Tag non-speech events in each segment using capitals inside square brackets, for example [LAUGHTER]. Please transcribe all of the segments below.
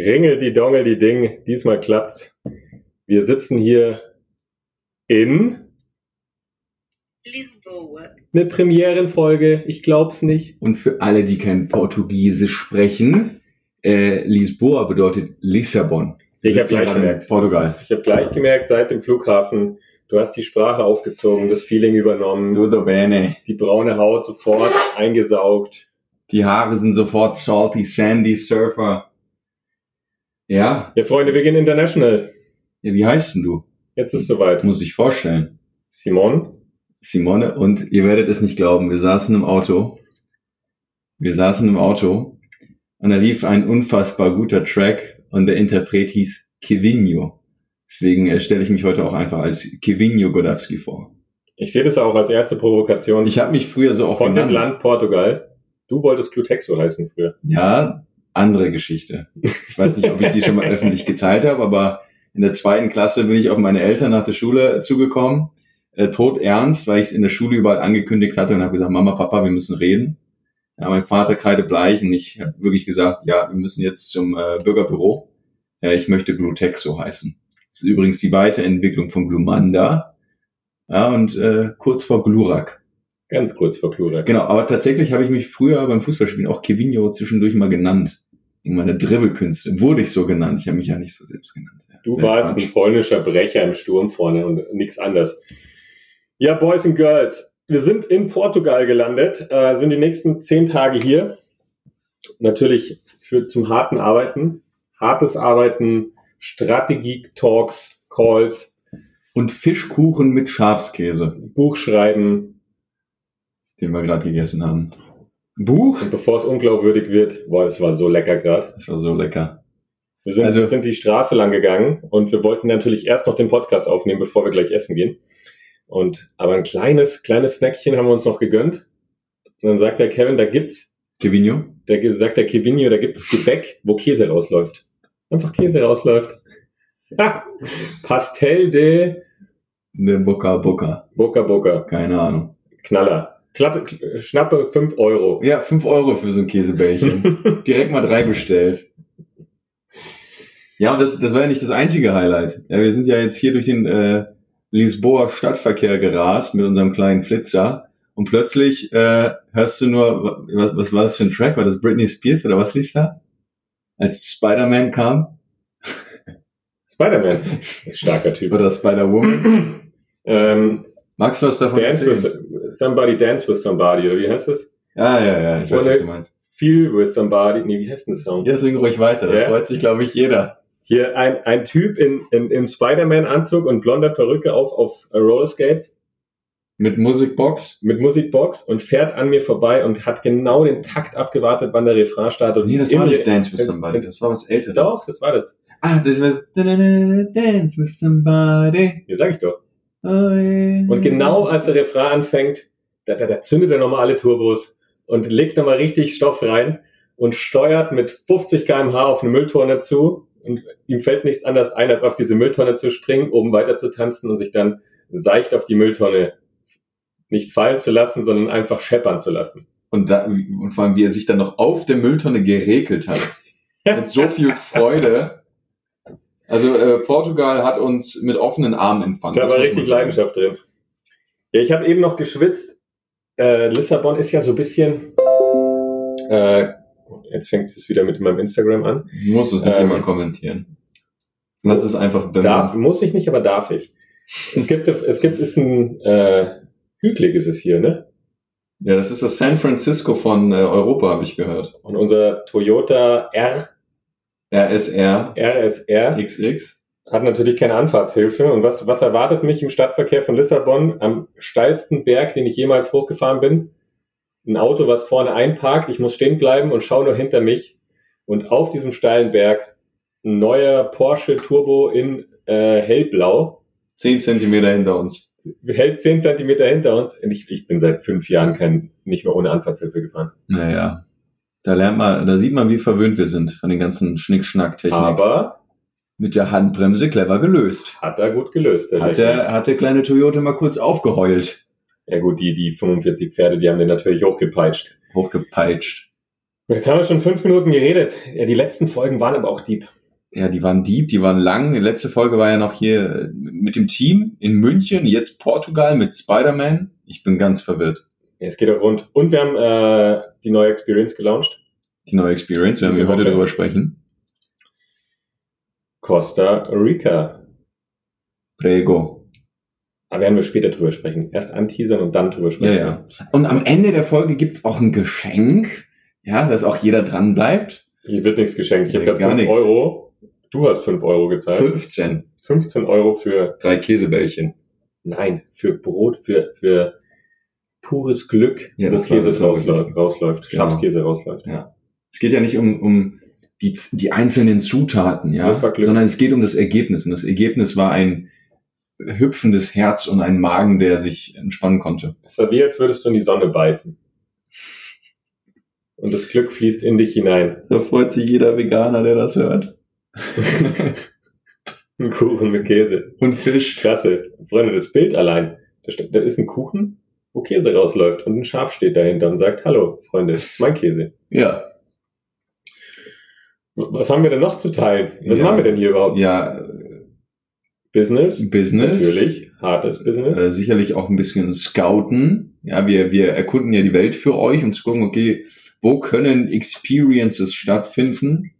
Ringel die Dongel die Ding, diesmal klappt's. Wir sitzen hier in Lisboa. eine Premierenfolge, ich glaub's nicht. Und für alle, die kein Portugiesisch sprechen, äh, Lisboa bedeutet Lissabon. Ich Wir hab sitzen gleich gemerkt. Portugal. Ich habe gleich gemerkt, seit dem Flughafen, du hast die Sprache aufgezogen, das Feeling übernommen, Tutto bene. die braune Haut sofort eingesaugt. Die Haare sind sofort salty, sandy, Surfer. Ja, Ja, Freunde, wir gehen international. ja wie heißt denn du? Jetzt ist soweit. Muss ich vorstellen. Simon, Simone und ihr werdet es nicht glauben, wir saßen im Auto. Wir saßen im Auto und da lief ein unfassbar guter Track und der Interpret hieß Kevinho. Deswegen äh, stelle ich mich heute auch einfach als Kevinho Godowski vor. ich sehe das auch als erste Provokation Ich habe mich früher so auch von dem genannt. Land Portugal. Du wolltest Glutexo heißen früher. Ja, andere Geschichte. Ich weiß nicht, ob ich die schon mal öffentlich geteilt habe, aber in der zweiten Klasse bin ich auf meine Eltern nach der Schule zugekommen, äh, tot ernst, weil ich es in der Schule überall angekündigt hatte und habe gesagt, Mama, Papa, wir müssen reden. Ja, mein Vater kreidebleich und ich habe wirklich gesagt, ja, wir müssen jetzt zum äh, Bürgerbüro. Ja, ich möchte Glutexo heißen. Das ist übrigens die Weiterentwicklung von Glumanda. Ja, und äh, kurz vor Glurak. Ganz kurz vor Klurak. Genau, aber tatsächlich habe ich mich früher beim Fußballspielen auch Kevinho zwischendurch mal genannt. In meiner Dribbelkünste wurde ich so genannt. Ich habe mich ja nicht so selbst genannt. Ja, Du warst ein polnischer Brecher im Sturm vorne und nichts anderes. Ja, Boys and Girls, wir sind in Portugal gelandet, äh, sind die nächsten zehn Tage hier. Natürlich für, zum harten Arbeiten, hartes Arbeiten, Strategie-Talks, Calls, Und Fischkuchen mit Schafskäse, Buchschreiben. Den wir gerade gegessen haben. Buch? Und bevor es unglaubwürdig wird, boah, es war so lecker gerade. Das war so lecker. Wir sind, Also- wir sind die Straße lang gegangen und wir wollten natürlich erst noch den Podcast aufnehmen, bevor wir gleich essen gehen. Und aber ein kleines, kleines Snackchen haben wir uns noch gegönnt. Und dann sagt der Kevin, da gibt's, Kevinho? der sagt der Kevinio, da gibt's Gebäck, wo Käse rausläuft. Einfach Käse rausläuft. Pastel de Ne Boca Boca. Boca Boca. Keine Ahnung. Knaller. Klappe, schnappe 5 Euro. Ja, fünf Euro für so ein Käsebällchen. [LAUGHS] Direkt mal drei bestellt. Ja, und das, das war ja nicht das einzige Highlight. Ja, wir sind ja jetzt hier durch den äh, Lisboa Stadtverkehr gerast mit unserem kleinen Flitzer und plötzlich äh, hörst du nur, was, was war das für ein Track? War das Britney Spears oder was lief da? Als Spider-Man kam? [LAUGHS] Spider-Man. [LAUGHS] Starker Typ. Oder Spider-Woman? [CLEARS THROAT] ähm, Magst du was davon dance erzählen? Somebody, dance with somebody, oder wie heißt das? Ja, ja, ja, ich weiß, was du meinst. Feel with somebody. Nee, wie heißt denn das Song? Ja, sing ruhig weiter. Das Ja? freut sich, glaube ich, jeder. Hier ein, ein Typ in, in, im Spider-Man-Anzug und blonder Perücke auf, auf äh, Rollerskates Mit Musikbox. mit Musikbox und fährt an mir vorbei und hat genau den Takt abgewartet, wann der Refrain startet. Nee, das war nicht Dance with Somebody. Das war was Älteres. Doch, das war das. Ah, das war Dance with Somebody. Ja, sag ich doch. Und genau als der Refrain anfängt, da, da, da zündet er nochmal alle Turbos und legt nochmal richtig Stoff rein und steuert mit 50 km/h auf eine Mülltonne zu. Und ihm fällt nichts anderes ein, als auf diese Mülltonne zu springen, oben weiter zu tanzen und sich dann seicht auf die Mülltonne nicht fallen zu lassen, sondern einfach scheppern zu lassen. Und, da, und vor allem, wie er sich dann noch auf der Mülltonne geregelt hat. [LAUGHS] Mit so viel Freude. Also äh, Portugal hat uns mit offenen Armen empfangen. Da Das war richtig. Leidenschaft drin. Ja, ich habe eben noch geschwitzt. Äh, Lissabon ist ja so ein bisschen. Äh, jetzt fängt es wieder mit meinem Instagram an. Du musst es nicht Ähm, immer kommentieren. Lass es einfach Da, bemerken. muss ich nicht, aber darf ich. Es gibt, es gibt, ist ein äh, hügelig ist es hier, ne? Ja, das ist das San Francisco von äh, Europa, habe ich gehört. Und unser Toyota R, RSR RSR XX. hat natürlich keine Anfahrtshilfe. Und was, was erwartet mich im Stadtverkehr von Lissabon am steilsten Berg, den ich jemals hochgefahren bin? Ein Auto, was vorne einparkt. Ich muss stehen bleiben und schaue nur hinter mich. Und auf diesem steilen Berg ein neuer Porsche Turbo in äh, hellblau. Zehn Zentimeter hinter uns. Hält 10 Zentimeter hinter uns. Und ich, ich bin seit fünf Jahren kein, nicht mehr ohne Anfahrtshilfe gefahren. Naja. Da lernt man, da sieht man, wie verwöhnt wir sind von den ganzen Schnickschnack-Technik. Aber Mit der Handbremse clever gelöst. hat er gut gelöst. Der Hat Lächeln. der, hat der kleine Toyota mal kurz aufgeheult. Ja gut, die, die 45 Pferde, die haben den natürlich hochgepeitscht. Hochgepeitscht. Jetzt haben wir schon fünf Minuten geredet. Ja, die letzten Folgen waren aber auch deep. Ja, die waren deep, die waren lang. Die letzte Folge war ja noch hier mit dem Team in München, jetzt Portugal mit Spider-Man. Ich bin ganz verwirrt. Ja, es geht auch rund. Und wir haben äh, die neue Experience gelauncht. Die neue Experience, werden wir heute darüber sprechen. Costa Rica. Prego. Da werden wir später drüber sprechen. Erst anteasern und dann drüber Ja, sprechen. ja. Und am Ende der Folge gibt's auch ein Geschenk. Ja, dass auch jeder dran bleibt. Hier wird nichts geschenkt. Ich habe Nee, gerade gar 5 nichts. Euro. Du hast 5 Euro gezahlt. 15. 15 Euro für, Drei Käsebällchen. nein, für Brot, für, für pures Glück, Ja, wo das war- Käse rausläuft, rausläuft Genau. Schafskäse rausläuft. Es geht ja nicht um, um die, die einzelnen Zutaten, ja, sondern es geht um das Ergebnis. Und das Ergebnis war ein hüpfendes Herz und ein Magen, der sich entspannen konnte. Es war wie, als würdest du in die Sonne beißen. Und das Glück fließt in dich hinein. Da freut sich jeder Veganer, der das hört. [LAUGHS] Ein Kuchen mit Käse. Und Fisch. Klasse. Freunde, das Bild allein. Da ist ein Kuchen, wo Käse rausläuft und ein Schaf steht dahinter und sagt, hallo, Freunde, das ist mein Käse. Ja. Was haben wir denn noch zu teilen? Was Ja. machen wir denn hier überhaupt? Ja, Business. Business. Natürlich. Hartes Business. Äh, sicherlich auch ein bisschen scouten. Ja, wir, wir erkunden ja die Welt für euch und zu gucken, okay, wo können Experiences stattfinden?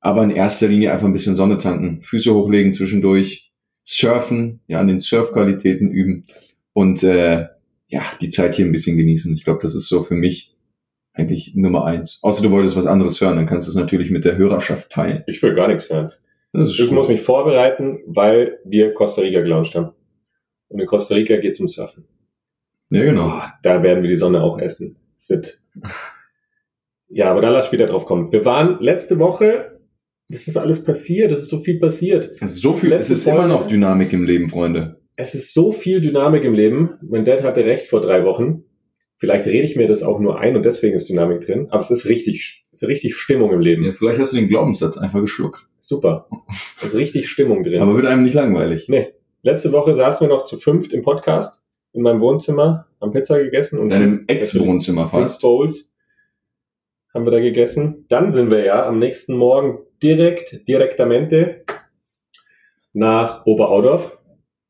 Aber in erster Linie einfach ein bisschen Sonne tanken, Füße hochlegen zwischendurch, surfen, ja, an den Surfqualitäten üben und äh, ja, die Zeit hier ein bisschen genießen. Ich glaube, das ist so für mich eigentlich Nummer eins. Außer du wolltest was anderes hören, dann kannst du es natürlich mit der Hörerschaft teilen. Ich will gar nichts hören. Das ist Ich cool. muss mich vorbereiten, weil wir Costa Rica gelauncht haben. Und in Costa Rica geht es um Surfen. Ja, genau. Oh, da werden wir die Sonne auch essen. Es wird. [LAUGHS] Ja, aber da lass später drauf kommen. Wir waren letzte Woche, was ist alles passiert? Es ist so viel passiert. Also so viel, Letzte es ist immer Folge- noch Dynamik im Leben, Freunde. Es ist so viel Dynamik im Leben. Mein Dad hatte recht vor drei Wochen. Vielleicht rede ich mir das auch nur ein und deswegen ist Dynamik drin. Aber es ist richtig, es ist richtig Stimmung im Leben. Ja, vielleicht hast du den Glaubenssatz einfach geschluckt. Super. Es ist richtig Stimmung drin. Aber wird einem nicht langweilig. Nee. Letzte Woche saßen wir noch zu fünft im Podcast in meinem Wohnzimmer, haben Pizza gegessen und In deinem Ex-Wohnzimmer fast. Bowls haben wir da gegessen. Dann sind wir ja am nächsten Morgen direkt, direktamente nach Oberaudorf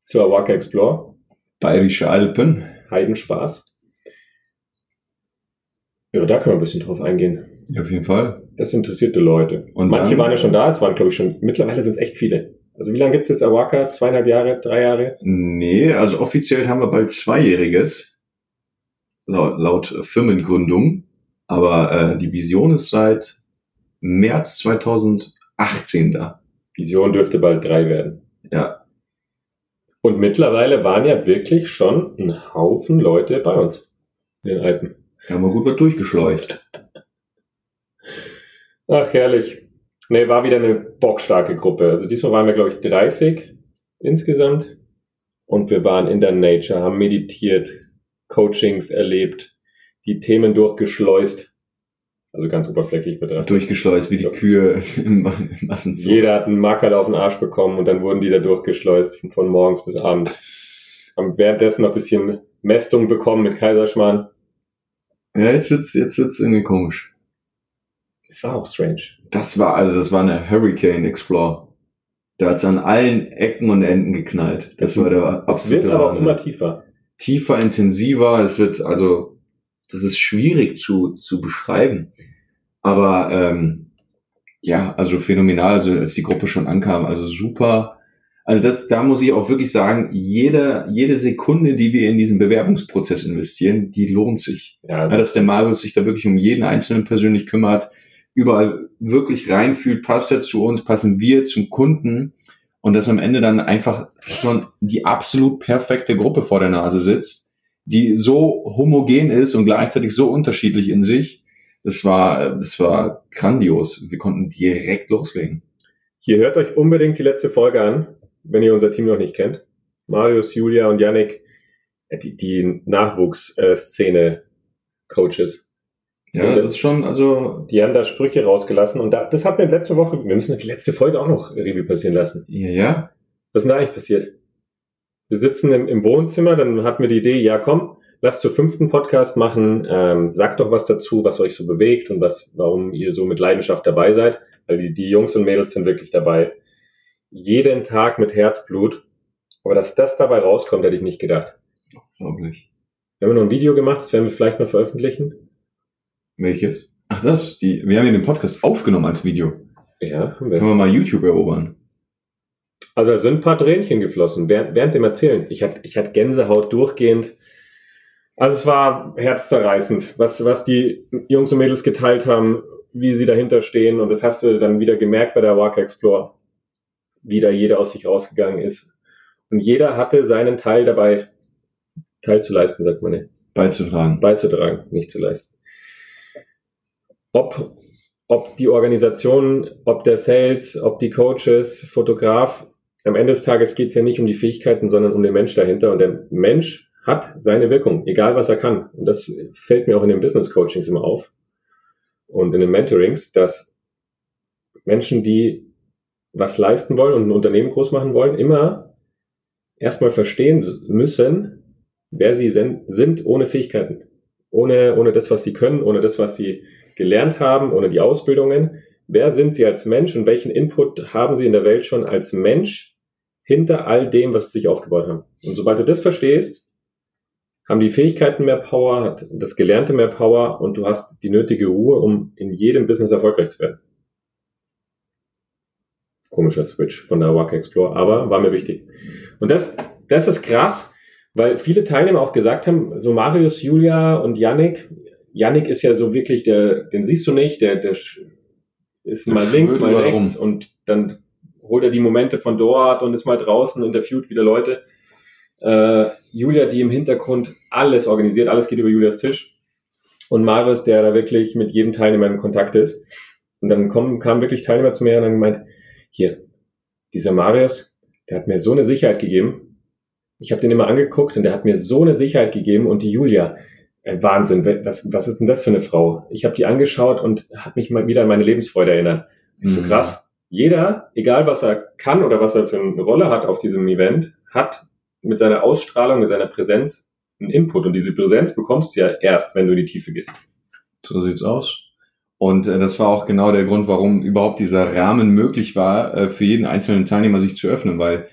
zur Awaka Explore. Bayerische Alpen. Heidenspaß. Ja, da können wir ein bisschen drauf eingehen. Ja, auf jeden Fall. Das interessiert die Leute. Und Manche dann- waren ja schon da, es waren glaube ich schon, mittlerweile sind es echt viele. Also wie lange gibt es jetzt Awaka? Zweieinhalb Jahre, drei Jahre? Nee, also offiziell haben wir bald Zweijähriges. Laut, laut Firmengründung. Aber äh, die Vision ist seit März 2018 da. Vision dürfte bald drei werden. Ja. Und mittlerweile waren ja wirklich schon ein Haufen Leute bei uns in den Alpen. Haben wir gut was durchgeschleust. Ach, herrlich. Nee, war wieder eine bockstarke Gruppe. Also diesmal waren wir, glaube ich, 30 insgesamt. Und wir waren in der Nature, haben meditiert, Coachings erlebt, die Themen durchgeschleust. Also ganz oberflächlich betrachtet. Durchgeschleust wie die Kühe im, Massenzucht. Jeder hat einen Mackerl auf den Arsch bekommen und dann wurden die da durchgeschleust von, von morgens bis abends. Haben währenddessen noch ein bisschen Mästung bekommen mit Kaiserschmarrn. Ja, jetzt wird's, jetzt wird's irgendwie komisch. Das war auch strange. Das war, also das war eine Hurricane Explore. Da hat's an allen Ecken und Enden geknallt. Das, Das war der Es wird absolute aber auch immer tiefer. tiefer, intensiver. Es wird, also, das ist schwierig zu, zu beschreiben. Aber ähm, ja, also phänomenal, also als die Gruppe schon ankam, also super. Also das, da muss ich auch wirklich sagen, jede, jede Sekunde, die wir in diesen Bewerbungsprozess investieren, die lohnt sich. Ja, Ja, dass der Marius sich da wirklich um jeden Einzelnen persönlich kümmert, überall wirklich reinfühlt, passt er zu uns, passen wir zum Kunden und dass am Ende dann einfach schon die absolut perfekte Gruppe vor der Nase sitzt, die so homogen ist und gleichzeitig so unterschiedlich in sich. Das war, das war grandios. Wir konnten direkt loslegen. Hier hört euch unbedingt die letzte Folge an, wenn ihr unser Team noch nicht kennt. Marius, Julia und Yannick, äh, die, die Nachwuchsszene-Coaches. Ja, das ist schon, also, Die haben da Sprüche rausgelassen und da, das hat mir letzte Woche, wir müssen die letzte Folge auch noch Revue passieren lassen. ja, ja. Was ist denn da eigentlich passiert? Wir sitzen im, im Wohnzimmer, dann hatten wir die Idee, ja komm, Lass zur fünften Podcast machen. Ähm, sagt doch was dazu, was euch so bewegt und was, warum ihr so mit Leidenschaft dabei seid. Weil die, die Jungs und Mädels sind wirklich dabei. Jeden Tag mit Herzblut. Aber dass das dabei rauskommt, hätte ich nicht gedacht. Unglaublich. Wir haben noch ein Video gemacht, das werden wir vielleicht mal veröffentlichen. Welches? Ach das, die, wir haben ja den Podcast aufgenommen als Video. Ja, haben wir. Können wir mal YouTube erobern. Also da sind ein paar Tränchen geflossen während, während dem Erzählen. Ich hatte, ich hatte Gänsehaut durchgehend. Also es war herzzerreißend, was, was die Jungs und Mädels geteilt haben, wie sie dahinter stehen. Und das hast du dann wieder gemerkt bei der Walker Explore, wie da jeder aus sich rausgegangen ist. Und jeder hatte seinen Teil dabei teilzuleisten, sagt man nicht. Beizutragen. Beizutragen, nicht zu leisten. Ob, ob die Organisation, ob der Sales, ob die Coaches, Fotograf, am Ende des Tages geht es ja nicht um die Fähigkeiten, sondern um den Mensch dahinter. Und der Mensch hat seine Wirkung, egal was er kann. Und das fällt mir auch in den Business Coachings immer auf und in den Mentorings, dass Menschen, die was leisten wollen und ein Unternehmen groß machen wollen, immer erstmal verstehen müssen, wer sie sind ohne Fähigkeiten, ohne, ohne das, was sie können, ohne das, was sie gelernt haben, ohne die Ausbildungen. Wer sind sie als Mensch und welchen Input haben sie in der Welt schon als Mensch hinter all dem, was sie sich aufgebaut haben? Und sobald du das verstehst, haben die Fähigkeiten mehr Power, hat das Gelernte mehr Power und du hast die nötige Ruhe, um in jedem Business erfolgreich zu werden. Komischer Switch von der Waka Explore, aber war mir wichtig. Und das, das ist krass, weil viele Teilnehmer auch gesagt haben, so Marius, Julia und Yannick, Yannick ist ja so wirklich, der, den siehst du nicht, der, der ist mal links, mal rechts und dann holt er die Momente von dort und ist mal draußen, interviewt wieder Leute. Äh, Julia, die im Hintergrund alles organisiert, alles geht über Julias Tisch. Und Marius, der da wirklich mit jedem Teilnehmer in Kontakt ist. Und dann kommen, kamen wirklich Teilnehmer zu mir und haben gemeint, hier, dieser Marius, der hat mir so eine Sicherheit gegeben. Ich habe den immer angeguckt und der hat mir so eine Sicherheit gegeben. Und die Julia, äh, Wahnsinn, was, was ist denn das für eine Frau? Ich habe die angeschaut und habe mich mal wieder an meine Lebensfreude erinnert. Ich so mhm. krass. Jeder, egal was er kann oder was er für eine Rolle hat auf diesem Event, hat mit seiner Ausstrahlung, mit seiner Präsenz einen Input. Und diese Präsenz bekommst du ja erst, wenn du in die Tiefe gehst. So sieht's aus. Und äh, das war auch genau der Grund, warum überhaupt dieser Rahmen möglich war, äh, für jeden einzelnen Teilnehmer sich zu öffnen, weil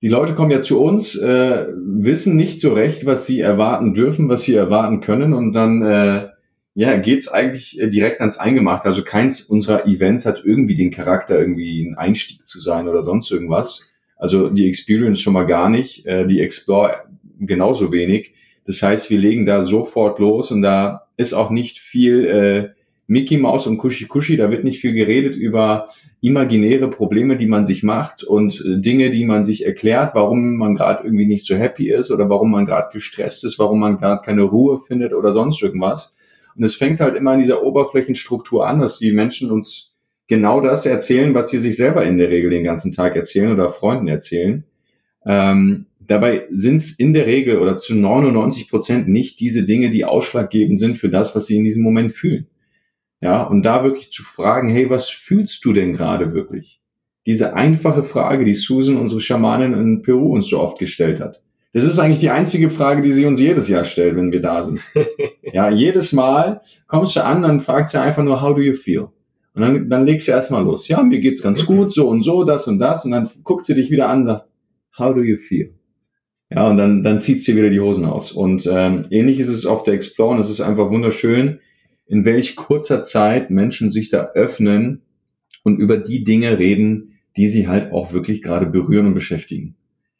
die Leute kommen ja zu uns, äh, wissen nicht so recht, was sie erwarten dürfen, was sie erwarten können und dann äh, ja, geht's eigentlich äh, direkt ans Eingemachte. Also keins unserer Events hat irgendwie den Charakter, irgendwie ein Einstieg zu sein oder sonst irgendwas. Also die Experience schon mal gar nicht, äh, die Explore genauso wenig. Das heißt, wir legen da sofort los und da ist auch nicht viel äh, Mickey Mouse und Kushi Kushi, da wird nicht viel geredet über imaginäre Probleme, die man sich macht und äh, Dinge, die man sich erklärt, warum man gerade irgendwie nicht so happy ist oder warum man gerade gestresst ist, warum man gerade keine Ruhe findet oder sonst irgendwas. Und es fängt halt immer in dieser Oberflächenstruktur an, dass die Menschen uns genau das erzählen, was sie sich selber in der Regel den ganzen Tag erzählen oder Freunden erzählen. Ähm, dabei sind es in der Regel oder zu 99 Prozent nicht diese Dinge, die ausschlaggebend sind für das, was sie in diesem Moment fühlen. Ja, und da wirklich zu fragen, hey, was fühlst du denn gerade wirklich? Diese einfache Frage, die Susan, unsere Schamanin in Peru, uns so oft gestellt hat. Das ist eigentlich die einzige Frage, die sie uns jedes Jahr stellt, wenn wir da sind. [LAUGHS] ja, jedes Mal kommst du an, dann fragt sie einfach nur, how do you feel? Und dann, dann legst du erstmal los. Ja, mir geht's ganz gut, so und so, das und das. Und dann guckt sie dich wieder an und sagt, how do you feel? Ja, und dann, dann zieht sie wieder die Hosen aus. Und ähm, ähnlich ist es auf der Explore. Und es ist einfach wunderschön, in welch kurzer Zeit Menschen sich da öffnen und über die Dinge reden, die sie halt auch wirklich gerade berühren und beschäftigen.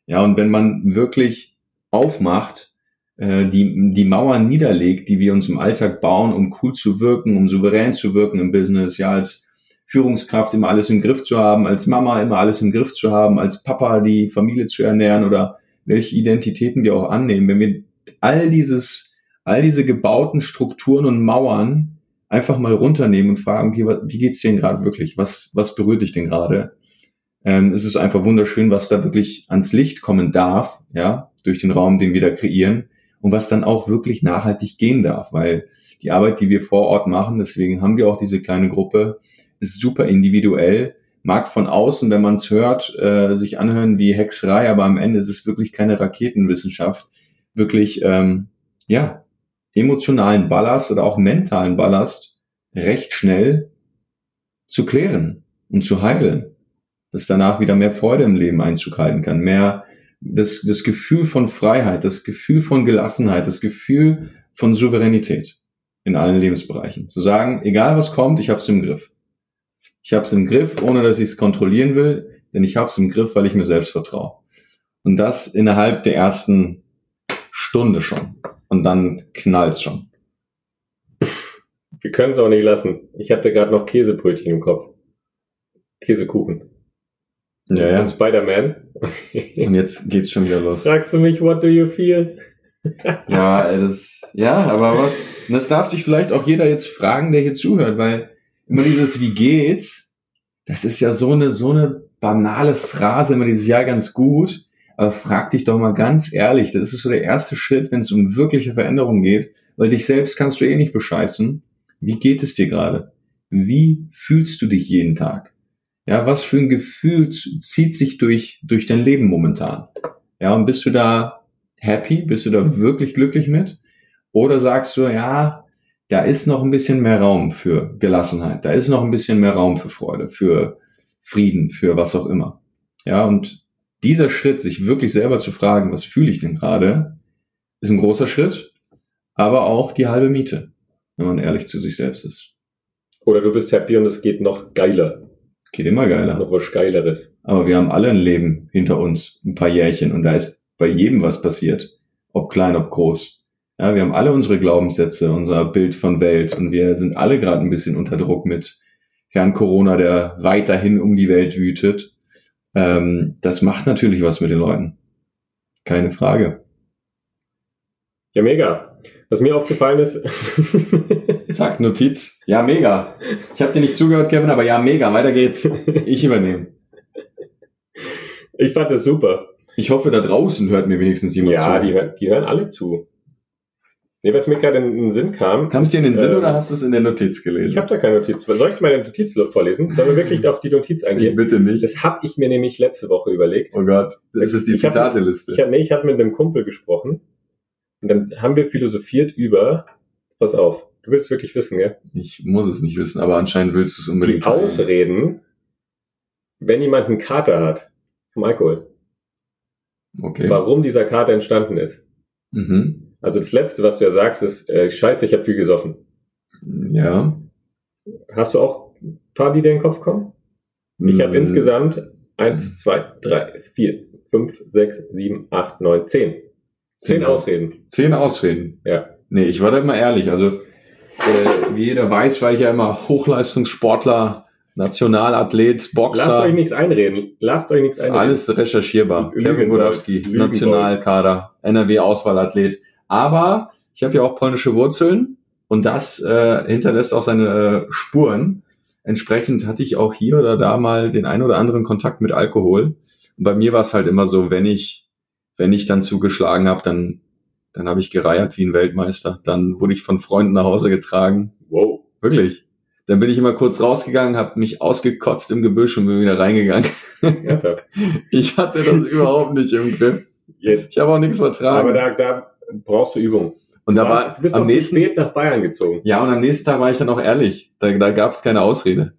Ja, und wenn man wirklich aufmacht, äh, die, die Mauern niederlegt, die wir uns im Alltag bauen, um cool zu wirken, um souverän zu wirken im Business, ja, als Führungskraft immer alles im Griff zu haben, als Mama immer alles im Griff zu haben, als Papa die Familie zu ernähren oder welche Identitäten wir auch annehmen. Wenn wir all dieses, all diese gebauten Strukturen und Mauern einfach mal runternehmen und fragen, okay, wie geht's dir denn gerade wirklich? Was, was berührt dich denn gerade? Ähm, es ist einfach wunderschön, was da wirklich ans Licht kommen darf, ja, durch den Raum, den wir da kreieren und was dann auch wirklich nachhaltig gehen darf, weil die Arbeit, die wir vor Ort machen, deswegen haben wir auch diese kleine Gruppe, ist super individuell, mag von außen, wenn man es hört, äh, sich anhören wie Hexerei, aber am Ende ist es wirklich keine Raketenwissenschaft, wirklich ähm, ja, emotionalen Ballast oder auch mentalen Ballast recht schnell zu klären und zu heilen. Dass danach wieder mehr Freude im Leben Einzug halten kann, mehr das, das Gefühl von Freiheit, das Gefühl von Gelassenheit, das Gefühl von Souveränität in allen Lebensbereichen. Zu sagen, egal was kommt, ich habe es im Griff. Ich habe es im Griff, ohne dass ich es kontrollieren will, denn ich habe es im Griff, weil ich mir selbst vertraue. Und das innerhalb der ersten Stunde schon. Und dann knallt's schon. Wir können es auch nicht lassen. Ich hatte gerade noch Käsebrötchen im Kopf. Käsekuchen. Ja, ja. Spider-Man. Und jetzt geht's schon wieder los. Fragst du mich, what do you feel? Ja, das, ja, aber was, das darf sich vielleicht auch jeder jetzt fragen, der hier zuhört, weil immer dieses, wie geht's? Das ist ja so eine, so eine banale Phrase, immer dieses, ja, ganz gut. Aber frag dich doch mal ganz ehrlich, das ist so der erste Schritt, wenn es um wirkliche Veränderung geht, weil dich selbst kannst du eh nicht bescheißen. Wie geht es dir gerade? Wie fühlst du dich jeden Tag? Ja, was für ein Gefühl zieht sich durch, durch dein Leben momentan? Ja, und bist du da happy? Bist du da wirklich glücklich mit? Oder sagst du, ja, da ist noch ein bisschen mehr Raum für Gelassenheit, da ist noch ein bisschen mehr Raum für Freude, für Frieden, für was auch immer. Ja, und dieser Schritt, sich wirklich selber zu fragen, was fühle ich denn gerade, ist ein großer Schritt, aber auch die halbe Miete, wenn man ehrlich zu sich selbst ist. Oder du bist happy und es geht noch geiler. Geht immer geiler. Noch was Geileres. Aber wir haben alle ein Leben hinter uns, ein paar Jährchen, und da ist bei jedem was passiert. Ob klein, ob groß. Ja, wir haben alle unsere Glaubenssätze, unser Bild von Welt und wir sind alle gerade ein bisschen unter Druck mit Herrn Corona, der weiterhin um die Welt wütet. Ähm, das macht natürlich was mit den Leuten. Keine Frage. Ja, mega. Was mir aufgefallen ist. [LAUGHS] Zack, Notiz. Ja, mega. Ich habe dir nicht zugehört, Kevin, aber ja, mega. Weiter geht's. Ich übernehme. Ich fand das super. Ich hoffe, da draußen hört mir wenigstens jemand ja, zu. die, hören- die hören alle zu. Nee, was mir gerade in den Sinn kam. Kam es dir in den Sinn äh, oder hast du es in der Notiz gelesen? Ich habe da keine Notiz. Soll ich dir meine Notiz vorlesen? Sollen wir wirklich auf die Notiz ich eingehen? bitte nicht. Das habe ich mir nämlich letzte Woche überlegt. Oh Gott, das ist die Ich hab- Zitateliste. Ich hab, nee, ich mit einem Kumpel gesprochen und dann haben wir philosophiert über, pass auf, du willst wirklich wissen, gell? Ich muss es nicht wissen, aber anscheinend willst du es Die unbedingt. teilen. Ausreden, wenn jemand einen Kater hat vom Alkohol, Okay. warum dieser Kater entstanden ist. Mhm. Also das Letzte, was du ja sagst, ist, äh, scheiße, ich habe viel gesoffen. Ja. Hast du auch ein paar, die dir in den Kopf kommen? Ich habe Mhm. insgesamt eins, zwei, drei, vier, fünf, sechs, sieben, acht, neun, zehn. Zehn Zehn Ausreden. Zehn Ausreden. Ja. Nee, ich war da immer ehrlich. Also, äh, wie jeder weiß, war ich ja immer Hochleistungssportler, Nationalathlet, Boxer. Lasst euch nichts einreden. Lasst euch nichts einreden. alles recherchierbar. Lügendeut- Kevin Godowski. Nationalkader, NRW-Auswahlathlet. Aber ich habe ja auch polnische Wurzeln und das äh, hinterlässt auch seine äh, Spuren. Entsprechend hatte ich auch hier oder da mal den ein oder anderen Kontakt mit Alkohol. Und bei mir war es halt immer so, wenn ich, wenn ich dann zugeschlagen habe, dann, dann habe ich gereiert wie ein Weltmeister. Dann wurde ich von Freunden nach Hause getragen. Wow. Wirklich. Dann bin ich immer kurz rausgegangen, habe mich ausgekotzt im Gebüsch und bin wieder reingegangen. [LAUGHS] Ich hatte das [LAUGHS] überhaupt nicht im Griff. Ich habe auch nichts vertragen. Aber da, da brauchst du Übung. und da du, warst, war du bist am nächsten, spät nach Bayern gezogen. ja, und am nächsten Tag war ich dann auch ehrlich. Da, da gab es keine Ausrede.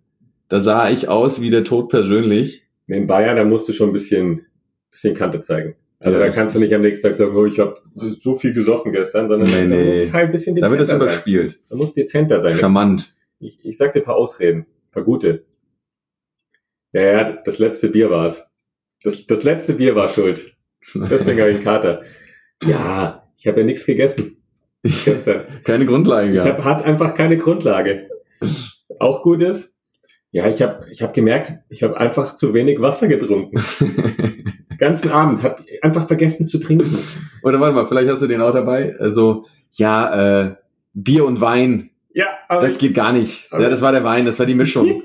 Da sah ich aus wie der Tod persönlich. In Bayern, da musst du schon ein bisschen, bisschen Kante zeigen. Also Ja, da kannst du nicht am nächsten Tag sagen, oh, ich habe so viel gesoffen gestern, sondern Nee, da nee. muss es halt ein bisschen Da dezenter wird es sein. überspielt. Da muss dezenter sein. Charmant. Ich, ich sag dir ein paar Ausreden, ein paar gute. Ja, ja, das letzte Bier war's. Das, das letzte Bier war schuld. Deswegen habe ich einen Kater. Ja, ich habe ja nichts gegessen [LAUGHS] gestern. keine Grundlage Ich gehabt. hab, hat einfach keine Grundlage. Auch gut ist, ja, ich habe ich hab gemerkt, ich habe einfach zu wenig Wasser getrunken. [LAUGHS] Ganzen Abend, habe einfach vergessen zu trinken. Oder warte mal, vielleicht hast du den auch dabei. Also, ja, äh, Bier und Wein, Ja, aber das geht gar nicht. Ja, das war der Wein, das war die Mischung.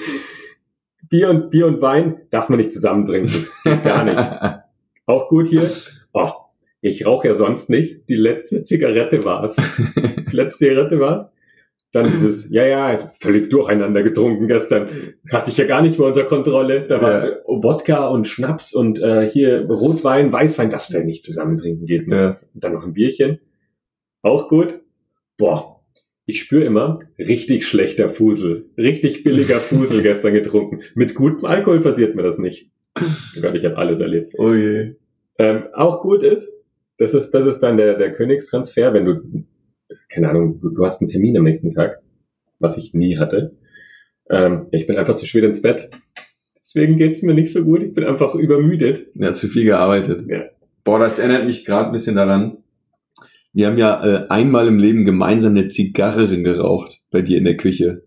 [LAUGHS] Bier und Bier und Wein darf man nicht zusammen trinken. Geht gar nicht. [LAUGHS] Auch gut hier. Oh, ich rauche ja sonst nicht. Die letzte Zigarette war's. Die letzte Zigarette war's. Dann dieses, [CLEARS THROAT] ja, ja, völlig durcheinander getrunken gestern. Hatte ich ja gar nicht mehr unter Kontrolle. Da war Ja. Wodka und Schnaps und äh, hier Rotwein, Weißwein darfst du ja nicht zusammen trinken, geht nicht. ja. Und dann noch ein Bierchen. Auch gut. Boah, ich spüre immer richtig schlechter Fusel. Richtig billiger [LAUGHS] Fusel gestern getrunken. Mit gutem Alkohol passiert mir das nicht. Oh Gott, [CLEARS THROAT] ich habe alles erlebt. Oh je. Ähm, auch gut ist, das ist, das ist dann der, der Königstransfer, wenn du, keine Ahnung, du, du hast einen Termin am nächsten Tag, was ich nie hatte. Ähm, ich bin einfach zu spät ins Bett. Deswegen geht's mir nicht so gut. Ich bin einfach übermüdet. Ja, zu viel gearbeitet. Ja. Boah, das erinnert mich gerade ein bisschen daran. Wir haben ja äh, einmal im Leben gemeinsam eine Zigarre geraucht bei dir in der Küche.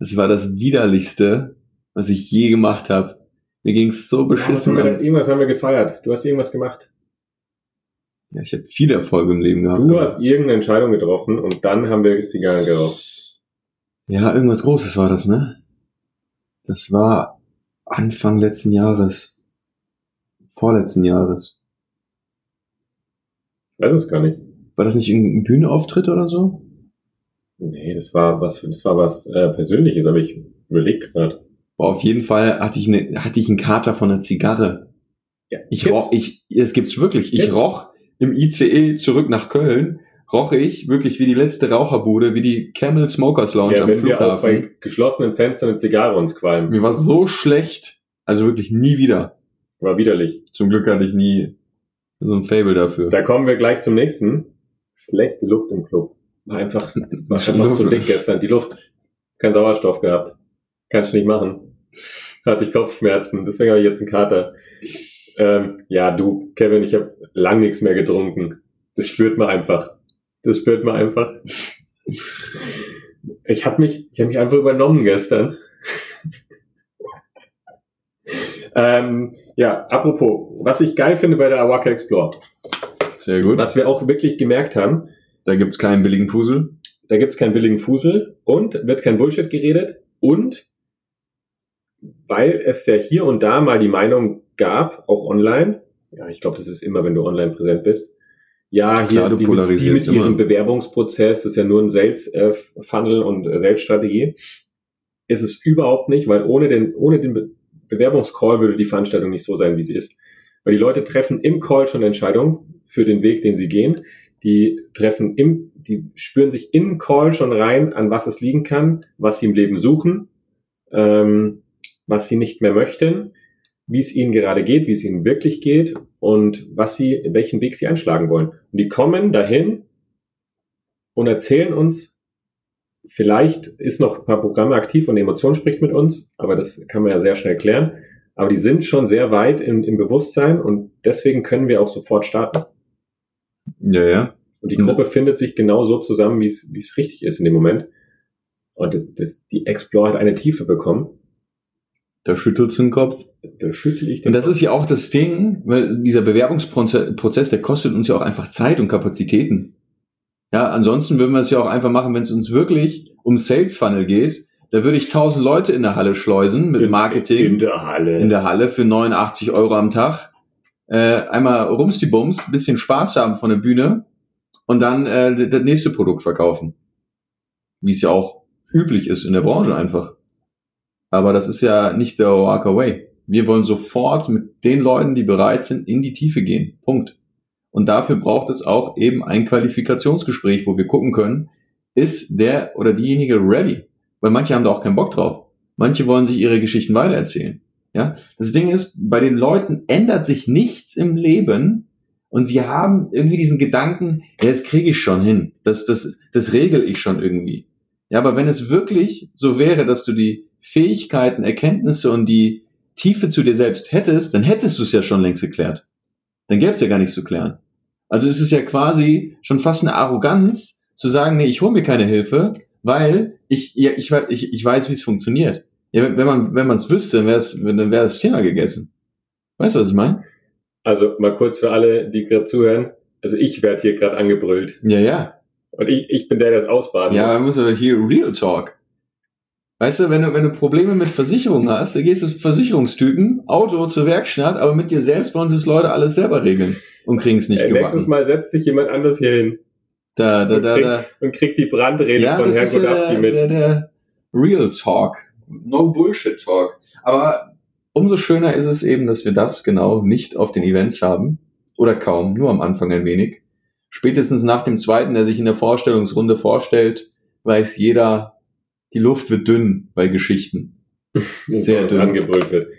Das war das widerlichste, was ich je gemacht habe. Mir ging's so Was beschissen. haben wir, irgendwas haben wir gefeiert. Du hast irgendwas gemacht. Ja, ich habe viele Erfolge im Leben gehabt. Du hast irgendeine Entscheidung getroffen und dann haben wir Zigarren geraucht. Ja, irgendwas Großes war das, ne? Das war Anfang letzten Jahres. Vorletzten Jahres. Ich weiß es gar nicht. War das nicht irgendein Bühnenauftritt oder so? Nee, das war was, das war was äh, Persönliches, aber ich überlege gerade. Boah, auf jeden Fall hatte ich, eine, hatte ich einen Kater von einer Zigarre. Ja, Ich gibt's? roch, ich, es gibt's wirklich. Ich Gibt's? roch im ICE zurück nach Köln, roch ich wirklich wie die letzte Raucherbude, wie die Camel Smokers Lounge ja, am wenn wir auch Flughafen. bei geschlossenen Fenstern eine Zigarre uns qualmen. Mir war so schlecht. Also wirklich nie wieder. War widerlich. Zum Glück hatte ich nie so ein Fable dafür. Da kommen wir gleich zum nächsten. Schlechte Luft im Club. War einfach, war einfach zu dick gestern. Die Luft, kein Sauerstoff gehabt. Kannst du nicht machen. Hatte ich Kopfschmerzen, deswegen habe ich jetzt einen Kater. Ähm, ja, du, Kevin, ich habe lang nichts mehr getrunken. Das spürt man einfach. Das spürt man einfach. Ich habe mich, ich habe mich einfach übernommen gestern. ähm, ja, apropos, was ich geil finde bei der Awaka Explore, Sehr gut. was wir auch wirklich gemerkt haben, Da gibt's keinen billigen Pusel. da gibt's keinen billigen Fusel und wird kein Bullshit geredet und weil es ja hier und da mal die Meinung gab, auch online, ja, ich glaube, das ist immer, wenn du online präsent bist, ja, hier Klar, du die, mit- die mit ihrem immer. Bewerbungsprozess, das ist ja nur ein Sales-Funnel und Sales-Strategie, ist es überhaupt nicht, weil ohne den, ohne den Be Bewerbungscall würde die Veranstaltung nicht so sein, wie sie ist. Weil die Leute treffen im Call schon eine Entscheidung für den Weg, den sie gehen. Die treffen im, die spüren sich im Call schon rein, an was es liegen kann, was sie im Leben suchen, ähm, was sie nicht mehr möchten, wie es ihnen gerade geht, wie es ihnen wirklich geht und was sie, welchen Weg sie einschlagen wollen. Und die kommen dahin und erzählen uns, vielleicht ist noch ein paar Programme aktiv und Emotion spricht mit uns, aber das kann man ja sehr schnell klären. Aber die sind schon sehr weit im, im Bewusstsein und deswegen können wir auch sofort starten. Ja, ja. Und die. Gruppe findet sich genau so zusammen, wie es, wie es richtig ist in dem Moment. Und das, das, die Explore hat eine Tiefe bekommen. Da schüttelt's den Kopf. Da schüttel ich den Und das ist ja auch das Ding, weil dieser Bewerbungsprozess, Prozess, der kostet uns ja auch einfach Zeit und Kapazitäten. Ja, ansonsten würden wir es ja auch einfach machen, wenn es uns wirklich um Sales Funnel geht. Da würde ich tausend Leute in der Halle schleusen mit In- Marketing in der Halle. in der Halle für 89 Euro am Tag. Äh, einmal rums die Bums, bisschen Spaß haben von der Bühne und dann äh, das nächste Produkt verkaufen. Wie es ja auch üblich ist in der Branche einfach. Aber das ist ja nicht der Walk Away. Wir wollen sofort mit den Leuten, die bereit sind, in die Tiefe gehen. Punkt. Und dafür braucht es auch eben ein Qualifikationsgespräch, wo wir gucken können, ist der oder diejenige ready? Weil manche haben da auch keinen Bock drauf. Manche wollen sich ihre Geschichten weitererzählen. Ja, das Ding ist, bei den Leuten ändert sich nichts im Leben und sie haben irgendwie diesen Gedanken, ja, das kriege ich schon hin, das, das, das regel ich schon irgendwie. Ja, aber wenn es wirklich so wäre, dass du die Fähigkeiten, Erkenntnisse und die Tiefe zu dir selbst hättest, dann hättest du es ja schon längst geklärt. Dann gäbe es ja gar nichts zu klären. Also es ist ja quasi schon fast eine Arroganz zu sagen, nee, ich hole mir keine Hilfe, weil ich, ja, ich, ich, ich weiß, wie es funktioniert. Ja, wenn man wenn man es wüsste, dann wäre dann wäre das Thema gegessen. Weißt du, was ich meine? Also mal kurz für alle, die gerade zuhören. Also ich werde hier gerade angebrüllt. Ja, ja. Und ich, ich bin der, der es ausbaden Ja, muss. man muss aber hier Real Talk. Weißt du, wenn du, wenn du Probleme mit Versicherung hast, dann gehst du zu Versicherungstypen, Auto zur Werkstatt, aber mit dir selbst wollen das Leute alles selber regeln und kriegen es nicht Äh, nächstes. Mal setzt sich jemand anders hier hin Da, da, da, da. und kriegt die Brandrede Ja, von Herrn Godowski der, mit. der, der Real Talk. No Bullshit Talk. Aber umso schöner ist es eben, dass wir das genau nicht auf den Events haben. Oder kaum, nur am Anfang ein wenig. spätestens nach dem zweiten, der sich in der Vorstellungsrunde vorstellt, weiß jeder, die Luft wird dünn bei Geschichten. [LAUGHS] Sehr dünn. angebrüllt wird.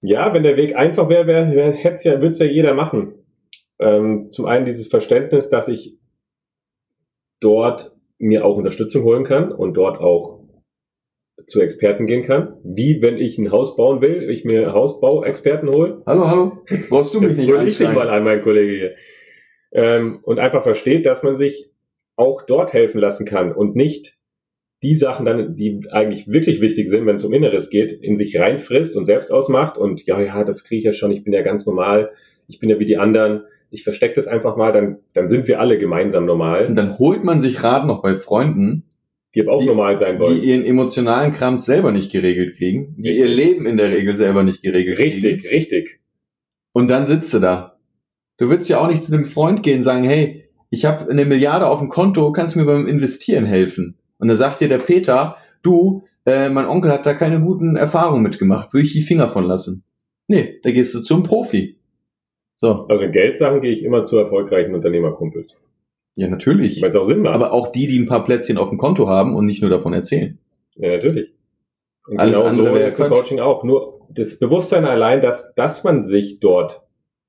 Ja, wenn der Weg einfach wäre, wär, wär, ja, würde es ja jeder machen. Ähm, zum einen dieses Verständnis, dass ich dort mir auch Unterstützung holen kann und dort auch zu Experten gehen kann. Wie wenn ich ein Haus bauen will, ich mir Hausbauexperten hole. Hallo, hallo. Jetzt brauchst du mich nicht ich dich mal an, mein Kollege hier. Ähm, und einfach versteht, dass man sich auch dort helfen lassen kann und nicht die Sachen dann, die eigentlich wirklich wichtig sind, wenn es um Inneres geht, in sich reinfrisst und selbst ausmacht und ja, ja, das kriege ich ja schon, ich bin ja ganz normal, ich bin ja wie die anderen, ich verstecke das einfach mal, dann, dann sind wir alle gemeinsam normal. Und dann holt man sich Rat noch bei Freunden, die aber auch die, normal sein wollen. Die ihren emotionalen Kram selber nicht geregelt kriegen, die richtig. ihr Leben in der Regel selber nicht geregelt richtig, kriegen. Richtig, richtig. Und dann sitzt du da. Du willst ja auch nicht zu dem Freund gehen und sagen, hey, ich habe eine Milliarde auf dem Konto, kannst du mir beim Investieren helfen? Und da sagt dir der Peter, du, äh, mein Onkel hat da keine guten Erfahrungen mitgemacht, würde ich die Finger von lassen. Nee, da gehst du zum Profi. So. Also in Geldsachen gehe ich immer zu erfolgreichen Unternehmerkumpels. Ja, natürlich. Weil es auch Sinn macht. Aber auch die, die ein paar Plätzchen auf dem Konto haben und nicht nur davon erzählen. Ja, natürlich. Und Alles genau andere so ist im Coaching auch. Nur das Bewusstsein allein, dass, dass man sich dort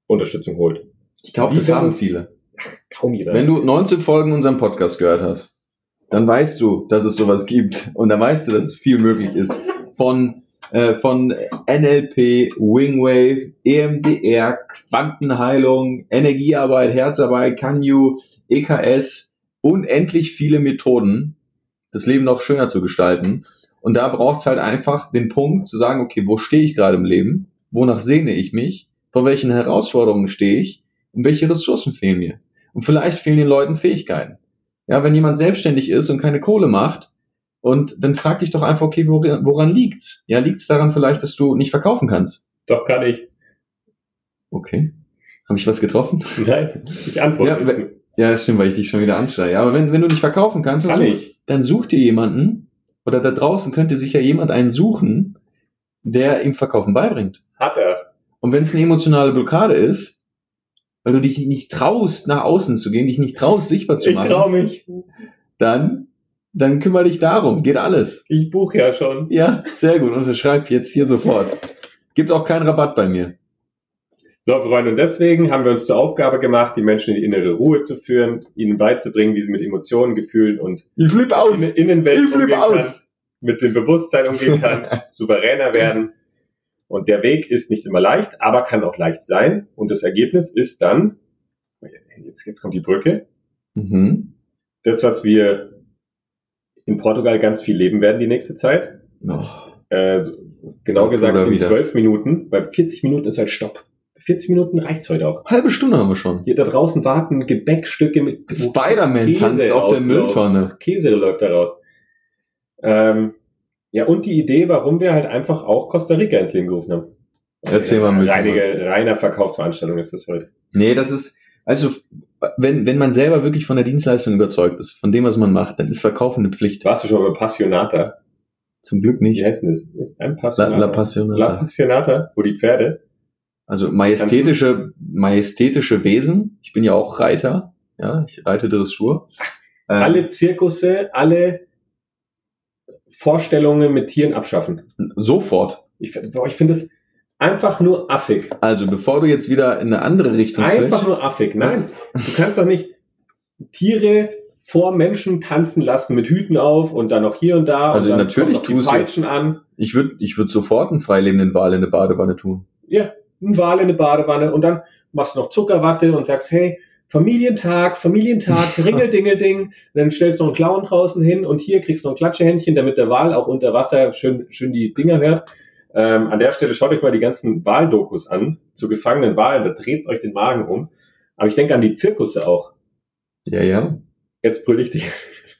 Unterstützung holt. Ich glaube, das haben viele. Ach, kaum jeder. Wenn du 19 Folgen unserem Podcast gehört hast, dann weißt du, dass es sowas gibt. Und dann weißt du, dass es viel möglich ist. Von, äh, von NLP, Wingwave, EMDR, Quantenheilung, Energiearbeit, Herzarbeit, Kanyu, EKS, unendlich viele Methoden, das Leben noch schöner zu gestalten. Und da braucht es halt einfach den Punkt zu sagen, okay, wo stehe ich gerade im Leben? Wonach sehne ich mich? Vor welchen Herausforderungen stehe ich? Und welche Ressourcen fehlen mir? Und vielleicht fehlen den Leuten Fähigkeiten. Ja, wenn jemand selbstständig ist und keine Kohle macht, und dann frag dich doch einfach, okay, woran, woran liegt's? Ja, liegt's daran vielleicht, dass du nicht verkaufen kannst? Doch, kann ich. Okay. Habe ich was getroffen? Nein, ich antworte ja, wenn, ja, stimmt, weil ich dich schon wieder anschreie. Aber wenn, wenn du nicht verkaufen kannst, kann dann, such, dann such dir jemanden, oder da draußen könnte sich ja jemand einen suchen, der ihm Verkaufen beibringt. Hat er. Und wenn es eine emotionale Blockade ist, weil du dich nicht traust, nach außen zu gehen, dich nicht traust, sichtbar zu machen. Ich trau mich. Dann, dann kümmere dich darum. Geht alles. Ich buche ja schon. Ja, sehr gut. Unterschreib jetzt hier sofort. Gibt auch keinen Rabatt bei mir. So, Freunde, und deswegen haben wir uns zur Aufgabe gemacht, die Menschen in die innere Ruhe zu führen, ihnen beizubringen, wie sie mit Emotionen, Gefühlen und ich flipp aus. In, Innenwelt ich flipp aus. kann, mit dem Bewusstsein umgehen kann, [LAUGHS] souveräner werden und der Weg ist nicht immer leicht, aber kann auch leicht sein. Und das Ergebnis ist dann, jetzt, jetzt kommt die Brücke, mhm. das, was wir in Portugal ganz viel leben werden die nächste Zeit. Oh. Äh, genau gesagt in zwölf Minuten, weil 40 Minuten ist halt Stopp. 40 Minuten reicht's heute auch. Halbe Stunde haben wir schon. Hier da draußen warten Gebäckstücke mit Spider-Man tanzt auf der Mülltonne. Käse läuft da raus. Ähm, ja, und die Idee, warum wir halt einfach auch Costa Rica ins Leben gerufen haben. Erzähl mal ein bisschen. Reinige, reiner Verkaufsveranstaltung ist das heute. Nee, das ist, also, wenn, wenn man selber wirklich von der Dienstleistung überzeugt ist, von dem, was man macht, dann ist Verkaufen eine Pflicht. Warst du schon bei Passionata? Zum Glück nicht. Wie heißt denn das? Ist ein Passionata. La, La Passionata. La Passionata, wo die Pferde. Also majestätische, majestätische Wesen. Ich bin ja auch Reiter. Ja, ich reite Dressur. Ähm, alle Zirkusse, alle Vorstellungen mit Tieren abschaffen. Sofort. Ich, ich finde es einfach nur affig. Also bevor du jetzt wieder in eine andere Richtung Einfach switch, nur affig. Nein, du kannst doch nicht Tiere vor Menschen tanzen lassen mit Hüten auf und dann noch hier und da. Also und natürlich tust Peitschen du. an. Ich würde ich würd sofort einen freilebenden Wal in eine Badewanne tun. Ja, einen Wal in eine Badewanne und dann machst du noch Zuckerwatte und sagst, hey, Familientag, Familientag, [LAUGHS] Ringeldingelding. dann stellst du einen Clown draußen hin und hier kriegst du ein Klatschehändchen, damit der Wal auch unter Wasser schön, schön die Dinger hört. Ähm, an der Stelle schaut euch mal die ganzen Wahldokus an, zu gefangenen Wahlen, da dreht's euch den Magen um. Aber ich denke an die Zirkusse auch. Ja, ja. Jetzt brüll ich dich.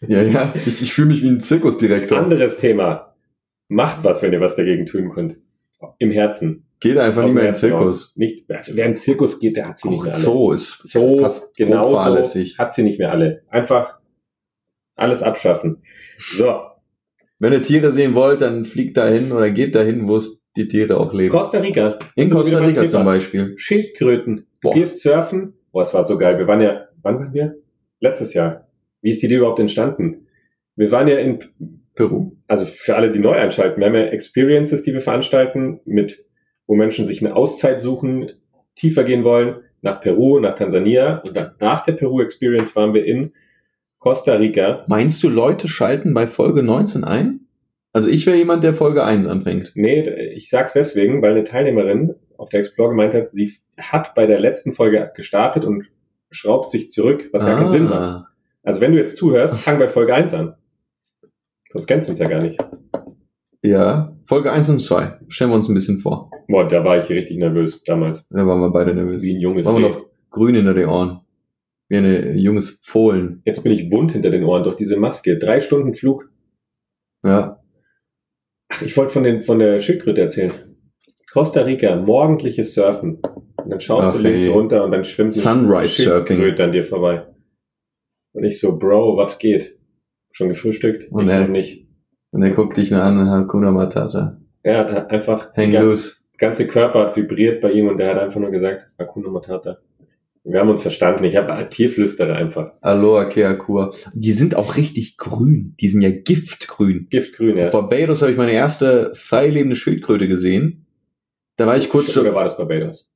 Ja, ja. Ich, ich fühle mich wie ein Zirkusdirektor. Anderes Thema. Macht was, wenn ihr was dagegen tun könnt. Im Herzen. Geht einfach nicht mehr in den Zirkus. Nicht, also wer in den Zirkus geht, der hat sie Auch nicht mehr alle. Zoo ist Zoo fast genau hat sie nicht mehr alle. Einfach alles abschaffen. So. Wenn ihr Tiere sehen wollt, dann fliegt dahin oder geht dahin, wo es die Tiere auch leben. Costa Rica. In Costa Rica zum Beispiel. Schildkröten. Du Boah. gehst surfen. Boah, es war so geil. Wir waren ja wann waren wir? Letztes Jahr. Wie ist die Idee überhaupt entstanden? Wir waren ja in Peru. Also für alle, die neu einschalten, wir haben ja Experiences, die wir veranstalten, mit, wo Menschen sich eine Auszeit suchen, tiefer gehen wollen, nach Peru, nach Tansania. Und dann nach der Peru Experience waren wir in Costa Rica. Meinst du, Leute schalten bei Folge 19 ein? Also ich wäre jemand, der Folge 1 anfängt. Nee, ich sag's deswegen, weil eine Teilnehmerin auf der Explore gemeint hat, sie hat bei der letzten Folge gestartet und schraubt sich zurück, was gar keinen Sinn macht. Ah. Also wenn du jetzt zuhörst, fang bei Folge 1 an. Sonst kennst du uns ja gar nicht. Ja, Folge 1 und 2. Stellen wir uns ein bisschen vor. Boah, da war ich richtig nervös damals. Da waren wir beide nervös. Wie ein junges Waren wir noch grün hinter den Ohren. Wie ein junges Fohlen. Jetzt bin ich wund hinter den Ohren durch diese Maske. Drei Stunden Flug. Ja. Ach, ich wollte von, den, von der Schildkröte erzählen. Costa Rica, morgendliches Surfen. Und dann schaust Ach, du links runter und dann schwimmt Sunrise Schildkröte an dir vorbei. Und ich so, Bro, was geht? Schon gefrühstückt? Und ich er, nicht. Und er guckt dich an und Hakuna Matata. Er hat einfach, Hang loose. Der ganze Körper hat vibriert bei ihm und er hat einfach nur gesagt, Hakuna Matata. Wir haben uns verstanden. Ich habe Tierflüsterer einfach. Aloha Keakua. Die sind auch richtig grün. Die sind ja giftgrün. Giftgrün, ja. Auf Barbados habe ich meine erste freilebende Schildkröte gesehen. Da war ich kurz schon. Oder war das Barbados?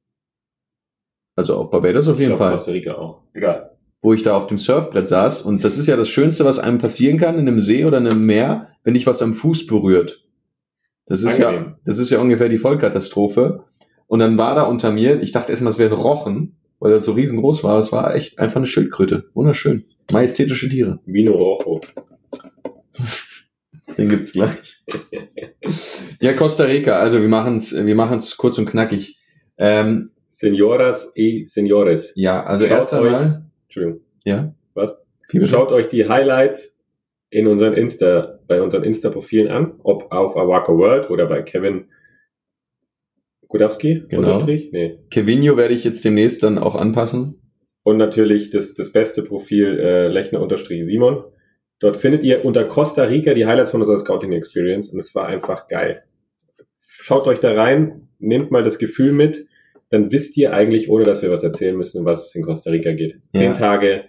Also auf Barbados auf jeden ich Fall. Costa Rica auch. Egal. Wo ich da auf dem Surfbrett saß. Und das ist ja das Schönste, was einem passieren kann in einem See oder in einem Meer, wenn dich was am Fuß berührt. Das ist Angenehm. ja, das ist ja ungefähr die Vollkatastrophe. Und dann war da unter mir, ich dachte erstmal, es wäre ein Rochen weil er so riesengroß war. Es war echt einfach eine Schildkröte. Wunderschön. Majestätische Tiere. Vino Rojo. [LAUGHS] Den gibt's gleich. [LAUGHS] ja, Costa Rica. Also wir machen's, wir machen's kurz und knackig. Ähm, Senoras y Senores. Ja, also Schaut erst einmal. Entschuldigung. Ja. Was? Schaut euch die Highlights in unseren Insta, bei unseren Insta-Profilen an, ob auf Awaka World oder bei Kevin Gudowski? Genau. Nee. Kevinio werde ich jetzt demnächst dann auch anpassen. Und natürlich das, das beste Profil äh, Lechner-Simon. Dort findet ihr unter Costa Rica die Highlights von unserer Scouting Experience und es war einfach geil. Schaut euch da rein, nehmt mal das Gefühl mit, dann wisst ihr eigentlich, ohne dass wir was erzählen müssen, was es in Costa Rica geht. Zehn ja. Tage.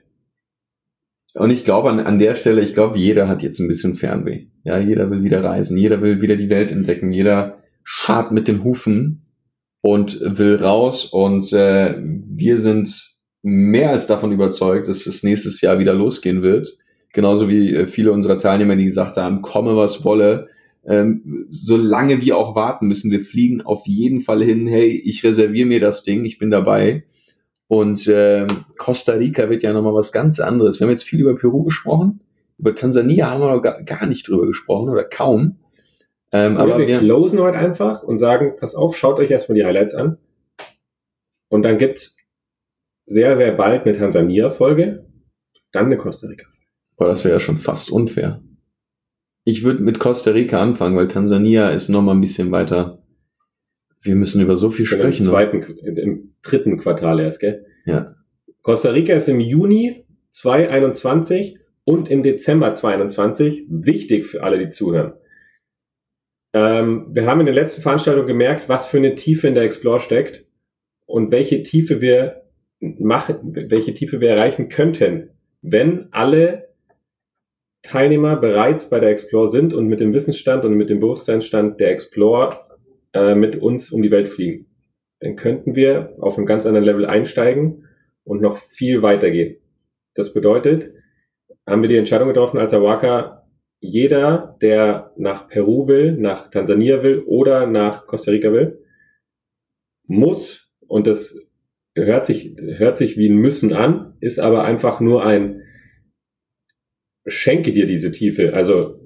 Und ich glaube an, an der Stelle, ich glaube, jeder hat jetzt ein bisschen Fernweh. Ja, jeder will wieder reisen, jeder will wieder die Welt entdecken, jeder schart mit den Hufen und will raus. Und äh, wir sind mehr als davon überzeugt, dass es nächstes Jahr wieder losgehen wird. Genauso wie äh, viele unserer Teilnehmer, die gesagt haben, komme was wolle. Ähm, solange wir auch warten müssen, wir fliegen auf jeden Fall hin, hey, ich reserviere mir das Ding, ich bin dabei. Und äh, Costa Rica wird ja nochmal was ganz anderes. Wir haben jetzt viel über Peru gesprochen. Über Tansania haben wir noch gar, gar nicht drüber gesprochen oder kaum. Ähm, aber wir, wir closen heute einfach und sagen, pass auf, schaut euch erstmal die Highlights an. Und dann gibt's sehr, sehr bald eine Tansania-Folge, dann eine Costa Rica. Boah, das wäre ja schon fast unfair. Ich würde mit Costa Rica anfangen, weil Tansania ist noch mal ein bisschen weiter. Wir müssen über so viel sprechen. Im zweiten, im dritten Quartal erst, gell? Ja. Costa Rica ist im Juni 2021 und im Dezember 2021 wichtig für alle, die zuhören. Ähm, wir haben in der letzten Veranstaltung gemerkt, was für eine Tiefe in der Explore steckt und welche Tiefe wir machen, welche Tiefe wir erreichen könnten, wenn alle Teilnehmer bereits bei der Explore sind und mit dem Wissensstand und mit dem Bewusstseinsstand der Explore äh, mit uns um die Welt fliegen. Dann könnten wir auf einem ganz anderen Level einsteigen und noch viel weiter gehen. Das bedeutet, haben wir die Entscheidung getroffen, als Awaka jeder, der nach Peru will, nach Tansania will oder nach Costa Rica will, muss, und das hört sich, hört sich wie ein Müssen an, ist aber einfach nur ein schenke dir diese Tiefe. Also,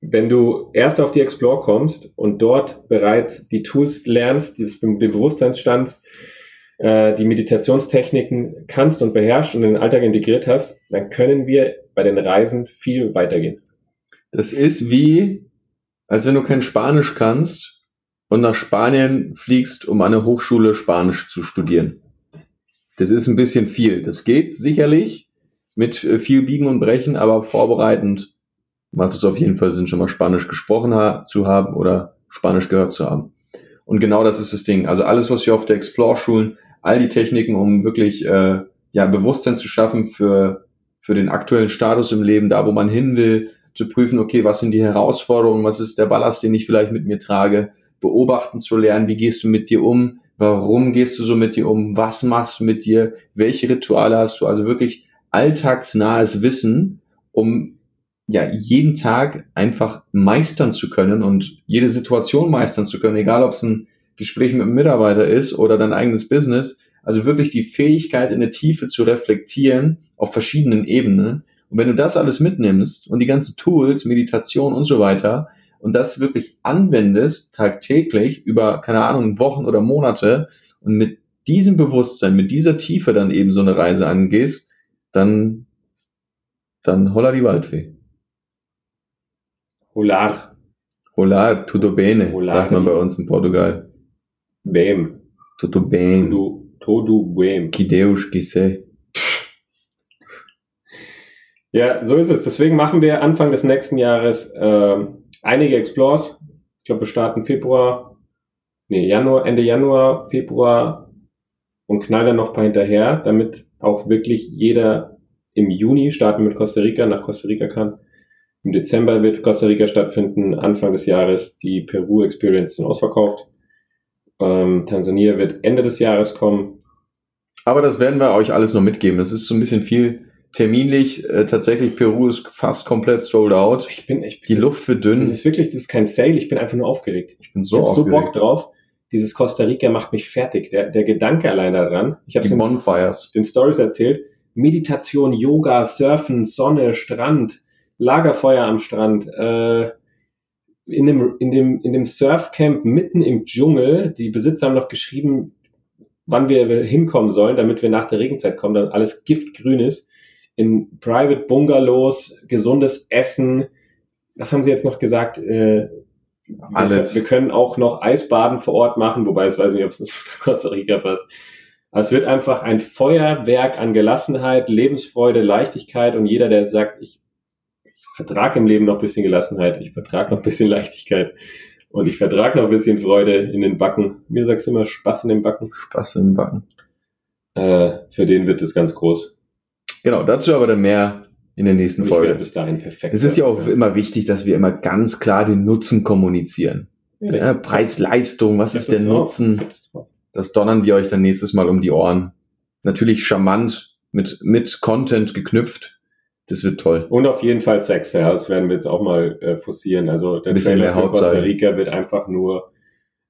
wenn du erst auf die Explore kommst und dort bereits die Tools lernst, dieses, den Bewusstseinsstand, äh, die Meditationstechniken kannst und beherrschst und in den Alltag integriert hast, dann können wir bei den Reisen viel weitergehen. Das ist wie, als wenn du kein Spanisch kannst und nach Spanien fliegst, um an der Hochschule Spanisch zu studieren. Das ist ein bisschen viel. Das geht sicherlich mit äh, viel Biegen und Brechen, aber vorbereitend macht es auf jeden Fall Sinn, schon mal Spanisch gesprochen ha zu haben oder Spanisch gehört zu haben. Und genau das ist das Ding. Also alles, was wir auf der Explore-Schulen, all die Techniken, um wirklich äh, ja, Bewusstsein zu schaffen für, für den aktuellen Status im Leben, da wo man hin will, zu prüfen, okay, was sind die Herausforderungen, was ist der Ballast, den ich vielleicht mit mir trage, beobachten zu lernen, wie gehst du mit dir um, warum gehst du so mit dir um, was machst du mit dir, welche Rituale hast du, also wirklich alltagsnahes Wissen, um ja jeden Tag einfach meistern zu können und jede Situation meistern zu können, egal ob es ein Gespräch mit einem Mitarbeiter ist oder dein eigenes Business, also wirklich die Fähigkeit in der Tiefe zu reflektieren auf verschiedenen Ebenen. Und wenn du das alles mitnimmst und die ganzen Tools, Meditation und so weiter und das wirklich anwendest tagtäglich über, keine Ahnung, Wochen oder Monate und mit diesem Bewusstsein, mit dieser Tiefe dann eben so eine Reise angehst, dann, dann holla die Waldfee. Holar. Hola, tudo bene, Hola. sagt man bei uns in Portugal. Bem. Tudo bem, Du, todo bem. que Deus quiser. Ja, so ist es. Deswegen machen wir Anfang des nächsten Jahres ähm, einige Explores. Ich glaube, wir starten Februar, nee, Januar, Ende Januar, Februar und knallen dann noch ein paar hinterher, damit auch wirklich jeder im Juni starten mit Costa Rica, nach Costa Rica kann. Im Dezember wird Costa Rica stattfinden, Anfang des Jahres die Peru Experience sind ausverkauft. Ähm, Tansania wird Ende des Jahres kommen. Aber das werden wir euch alles noch mitgeben. Das ist so ein bisschen viel terminlich. Äh, tatsächlich, Peru ist fast komplett sold out. Ich bin, ich bin Die Luft wird dünn. Das ist wirklich, das ist kein Sale, ich bin einfach nur aufgeregt. ich bin So ich hab so aufgeregt. Bock drauf. Dieses Costa Rica macht mich fertig. Der, der Gedanke allein daran. Ich habe es den Stories erzählt. Meditation, Yoga, Surfen, Sonne, Strand, Lagerfeuer am Strand, äh, in dem, in dem, in dem Surfcamp mitten im Dschungel. Die Besitzer haben noch geschrieben, wann wir hinkommen sollen, damit wir nach der Regenzeit kommen, dann alles giftgrün ist. In Private Bungalows, gesundes Essen. Das haben sie jetzt noch gesagt. Äh, Alles. Wir, wir können auch noch Eisbaden vor Ort machen, wobei ich weiß nicht, ob es nach [LAUGHS] Costa Rica passt. Aber es wird einfach ein Feuerwerk an Gelassenheit, Lebensfreude, Leichtigkeit und jeder, der sagt, ich, ich vertrage im Leben noch ein bisschen Gelassenheit, ich vertrage noch ein bisschen Leichtigkeit und ich vertrage noch ein bisschen Freude in den Backen. Mir sagst du immer Spaß in den Backen. Spaß im Backen. Äh, für den wird es ganz groß. Genau, dazu aber dann mehr in der nächsten ich Folge. bis dahin perfekt. Es ist ja auch sein. immer wichtig, dass wir immer ganz klar den Nutzen kommunizieren. Ja, Ja, Preis-Leistung, was das ist der. Nutzen? Das. Das donnern wir euch dann nächstes Mal um die Ohren. Natürlich charmant, mit, mit Content geknüpft. Das wird toll. Und auf jeden Fall Sex Sales werden wir jetzt auch mal äh, forcieren. Also der Ein bisschen Trailer mehr für Costa. Rica wird einfach nur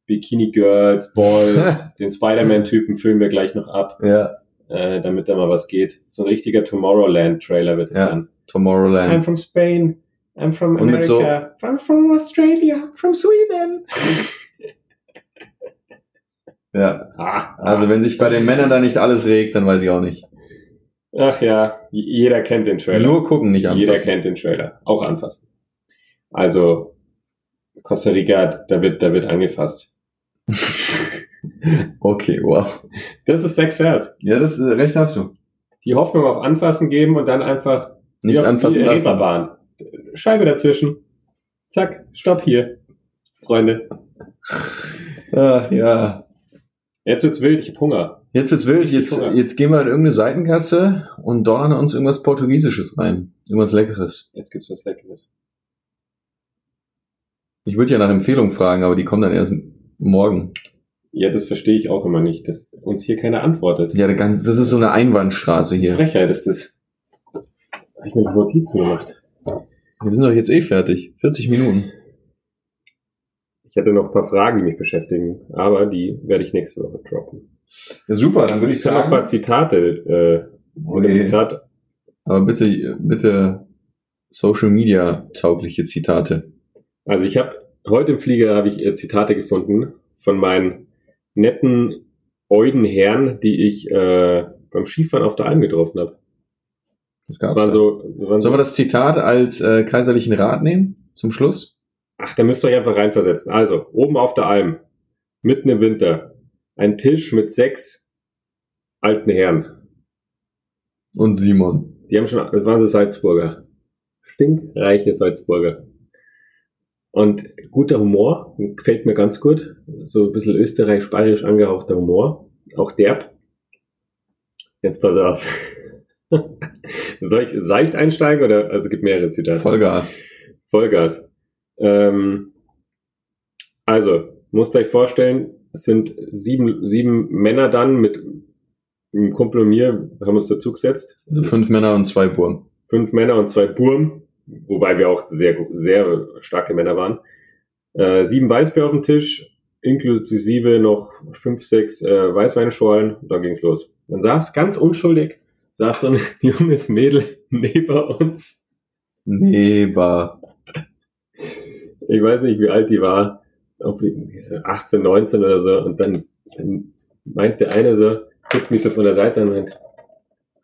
Bikini Girls, Balls, [LAUGHS] den Spider-Man-Typen filmen wir gleich noch ab, Ja. Äh, damit da mal was geht. So ein richtiger Tomorrowland-Trailer wird es Ja. dann. I'm Tomorrowland. from Spain. I'm from Und mit so- America. I'm from Australia. From Sweden. [LAUGHS] ja. Ah, Also wenn sich bei den Männern da nicht alles regt, dann weiß ich auch nicht. Ach ja, jeder kennt den Trailer. Nur gucken, nicht Jeder anfassen. kennt den Trailer. Auch anfassen. Also, Costa Rica, da wird, da wird angefasst. [LAUGHS] [LAUGHS] Okay, wow. Das ist Sex Sales. Ja, das äh, recht hast du. die Hoffnung auf Anfassen geben und dann einfach Nicht anfassen die lassen. Scheibe dazwischen. Zack, stopp hier. Freunde. Ach, ja. Jetzt wird's wild, ich hab Hunger. Jetzt wird's wild. Jetzt, Hunger. jetzt gehen wir in irgendeine Seitengasse und donnern uns irgendwas Portugiesisches rein. Irgendwas Leckeres. Jetzt gibt's was Leckeres. Ich würde ja nach Empfehlungen fragen, aber die kommen dann erst morgen. Ja, das verstehe ich auch immer nicht, dass uns hier keiner antwortet. Ja, das ist so eine Einbahnstraße hier. Frechheit ist das. Habe ich mir noch Notizen gemacht. Wir sind doch jetzt eh fertig. 40 Minuten. Ich hatte noch ein paar Fragen, die mich beschäftigen, aber die werde ich nächste Woche droppen. Ja, super, dann würde Ich kann noch mal Zitate, äh, Okay. Zitat Aber bitte, bitte Social Media taugliche Zitate. Also ich habe heute im Flieger habe ich äh, Zitate gefunden von meinen netten euden Herren, die ich äh, beim Skifahren auf der Alm getroffen habe. Das Das gab's waren so, das waren Sollen wir das Zitat als äh, kaiserlichen Rat nehmen? Zum Schluss? ach, da müsst ihr euch einfach reinversetzen. Also, oben auf der Alm, mitten im Winter, ein Tisch mit sechs alten Herren. Und Simon. Die haben schon, das waren so Salzburger. Stinkreiche Salzburger. Und guter Humor, gefällt mir ganz gut. So ein bisschen österreichisch-bayerisch angehauchter Humor. Auch derb. Jetzt pass auf. [LAUGHS] Soll ich seicht einsteigen oder also gibt mehrere Zitate? Vollgas. Vollgas. Ähm, also, musst euch vorstellen, es sind sieben, sieben Männer dann mit einem Kumpel und mir, haben uns dazu gesetzt. Also fünf Männer und zwei Burm. Fünf Männer und zwei Burm, wobei wir auch sehr, sehr starke Männer waren. Äh, sieben Weißbier auf dem Tisch, inklusive noch fünf, sechs äh, Weißweinschorlen. Da ging's los. Dann saß ganz unschuldig, saß so ein [LAUGHS] junges Mädel neben uns. Neben. Ich weiß nicht, wie alt die war. Ob 18, 19 oder so. Und dann, dann meint der eine so, guckt mich so von der Seite an und meint,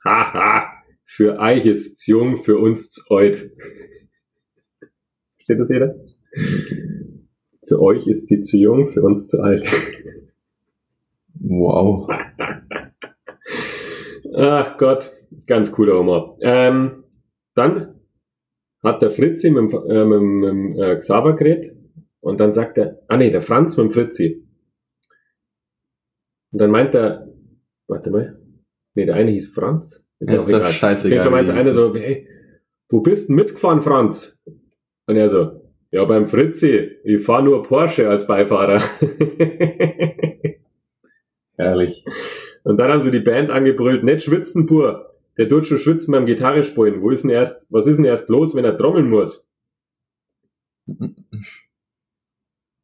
haha, für euch ist's jung, für uns alt. Steht das jeder? Für euch ist sie zu jung, für uns zu alt. Wow. Ach Gott, ganz cooler Humor. Ähm, dann hat der Fritzi mit, dem, äh, mit dem äh, Xaver geredet und dann sagt er, ah nee, der Franz mit dem Fritzi. Und dann meint er, warte mal, nee, der eine hieß Franz. Ist ja auch egal. Scheißegal. Auf jeden Fall meint der eine so, hey, du bist mitgefahren, Franz. Und er so, ja, beim Fritzi, ich fahre nur Porsche als Beifahrer. [LAUGHS] Herrlich. Und dann haben sie die Band angebrüllt, nicht schwitzen pur. Der tut schon schwitzen beim Gitarre spielen. Wo ist denn erst, was ist denn erst los, wenn er trommeln muss? [LAUGHS]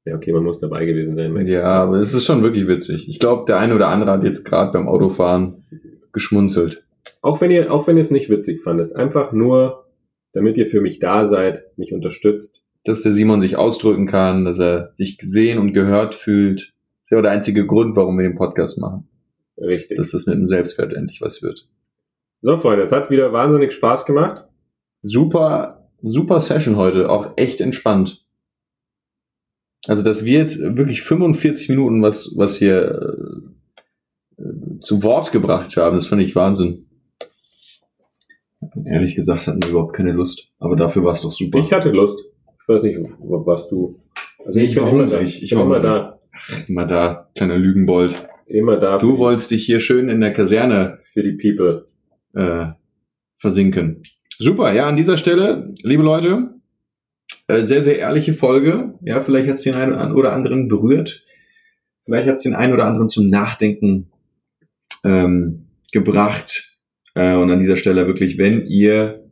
Ja, okay, man muss dabei gewesen sein. Ja, aber es ist schon wirklich witzig. Ich glaube, der eine oder andere hat jetzt gerade beim Autofahren geschmunzelt. Auch wenn ihr, auch wenn ihr es nicht witzig fandet, einfach nur, damit ihr für mich da seid, mich unterstützt. Dass der Simon sich ausdrücken kann, dass er sich gesehen und gehört fühlt. Das ist ja auch der einzige Grund, warum wir den Podcast machen. Richtig. Dass das mit dem Selbstwert endlich was wird. So, Freunde, es hat wieder wahnsinnig Spaß gemacht. Super, super Session heute. Auch echt entspannt. Also, dass wir jetzt wirklich 45 Minuten was, was hier äh, zu Wort gebracht haben, das fand ich Wahnsinn. Ehrlich gesagt hatten wir überhaupt keine Lust. Aber dafür war es doch super. Ich hatte Lust. Ich weiß nicht, was du. Also ich, ich war hungrig. Ich, ich war immer da. Ach, immer da, kleiner Lügenbold. Immer da. Du wolltest dich hier schön in der Kaserne für die People äh, versinken. Super, ja, an dieser Stelle, liebe Leute, äh, sehr, sehr ehrliche Folge. Ja, vielleicht hat es den einen oder anderen berührt. Vielleicht hat es den einen oder anderen zum Nachdenken ähm, gebracht. Äh, und an dieser Stelle wirklich, wenn ihr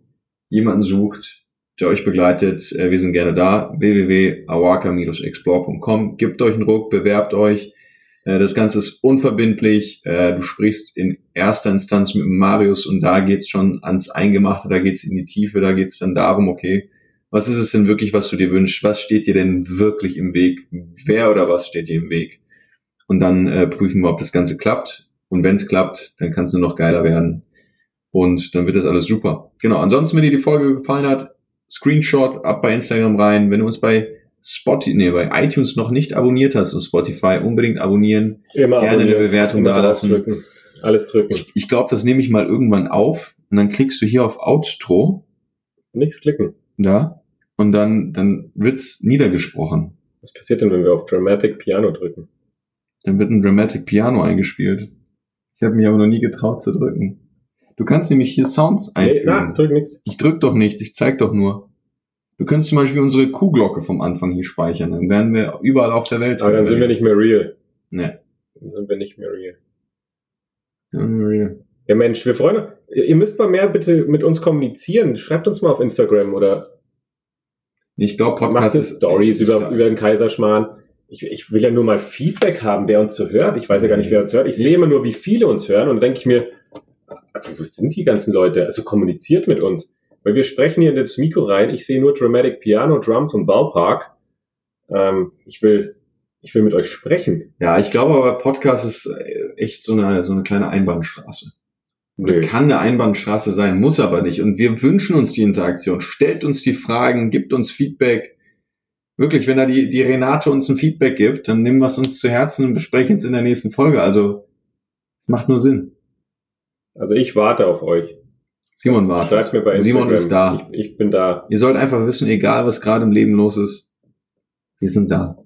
jemanden sucht, der euch begleitet, äh, wir sind gerne da. www.awaka-explore.com. Gebt euch einen Ruck, bewerbt euch. Äh, das Ganze ist unverbindlich. Du sprichst in erster Instanz mit Marius und da geht's schon ans Eingemachte, da geht's in die Tiefe, da geht's dann darum, okay, was ist es denn wirklich, was du dir wünschst? Was steht dir denn wirklich im Weg? Wer oder was steht dir im Weg? Und dann prüfen wir, ob das Ganze klappt. Und wenn es klappt, dann kannst du noch geiler werden. Und dann wird das alles super. Genau. Ansonsten, wenn dir die Folge gefallen hat, Screenshot ab bei Instagram rein. Wenn du uns bei Spotify, nee, bei iTunes noch nicht abonniert hast und Spotify, unbedingt abonnieren. Immer Gerne abonnieren. eine Bewertung Immer da lassen. drücken. Alles drücken. Ich, ich glaube, das nehme ich mal irgendwann auf und dann klickst du hier auf Outro Nichts klicken. da und dann, dann wird's niedergesprochen. Was passiert denn, wenn wir auf Dramatic Piano drücken? Dann wird ein Dramatic Piano eingespielt. Ich habe mich aber noch nie getraut zu drücken. Du kannst nämlich hier Sounds Nee, einfügen. na, drück nichts. Ich drück doch nichts, ich zeig doch nur. Du könntest zum Beispiel unsere Kuhglocke vom Anfang hier speichern. Dann wären wir überall auf der Welt. Aber dann sind wir nicht mehr real. Nee. Dann sind wir nicht mehr real. Nee. Ja, Mensch, wir freuen uns. Ihr müsst mal mehr bitte mit uns kommunizieren. Schreibt uns mal auf Instagram oder Ich glaube, macht Podcast eine ist Stories ich über, über den Kaiserschmarrn. Ich, ich will ja nur mal Feedback haben, wer uns so hört. Ich weiß ja gar nicht, wer uns hört. Ich sehe immer nur, wie viele uns hören und dann denke ich mir, also, wo sind die ganzen Leute? Also kommuniziert mit uns. Weil wir sprechen hier in das Mikro rein. Ich sehe nur Dramatic Piano, Drums und Ballpark. Ähm, ich will, ich will mit euch sprechen. Ja, ich glaube aber Podcast ist äh, echt so eine, so eine kleine Einbahnstraße. Nö. Kann eine Einbahnstraße sein, muss aber nicht. Und wir wünschen uns die Interaktion. Stellt uns die Fragen, gibt uns Feedback. Wirklich, wenn da die, die Renate uns ein Feedback gibt, dann nehmen wir es uns zu Herzen und besprechen es in der nächsten Folge. Also, es macht nur Sinn. Also ich warte auf euch. Simon wartet. Schreibt mir bei Instagram. Simon ist da. Ich, ich bin da. Ihr sollt einfach wissen, egal was gerade im Leben los ist, wir sind da.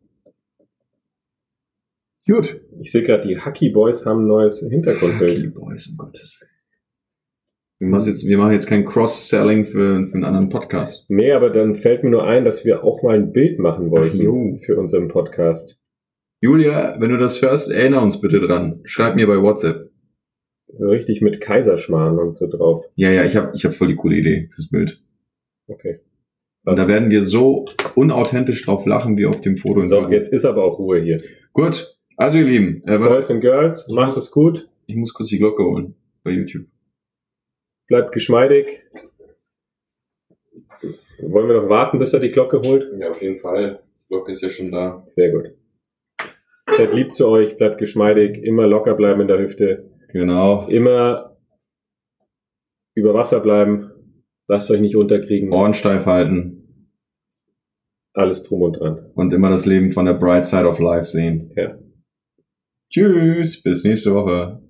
Gut. Ich sehe gerade, die Hacky Boys haben ein neues Hintergrundbild. Hacky Boys, um Gottes Willen. Wir machen jetzt, wir machen jetzt kein Cross-Selling für, für einen anderen Podcast. Nee, aber dann fällt mir nur ein, dass wir auch mal ein Bild machen wollten für unseren Podcast. Julia, wenn du das hörst, erinnere uns bitte dran. Schreib mir bei WhatsApp. So richtig mit Kaiserschmarrn und so drauf. Ja, ja, ich habe ich hab voll die coole Idee fürs Bild. Okay. Und da werden wir so unauthentisch drauf lachen wie auf dem Foto. So, jetzt ist aber auch Ruhe hier. Gut, also ihr Lieben, äh, Boys and Girls, macht es gut, ich muss kurz die Glocke holen bei YouTube. bleibt geschmeidig. Wollen wir noch warten, bis er die Glocke holt? Ja, auf jeden Fall. Die Glocke ist ja schon da. Sehr gut. Seid lieb zu euch, bleibt geschmeidig, immer locker bleiben in der Hüfte, Genau. immer über Wasser bleiben, lasst euch nicht unterkriegen, Ohren steif halten alles drum und dran. und immer das Leben von der Bright Side of Life sehen. Ja. Tschüss, bis nächste Woche.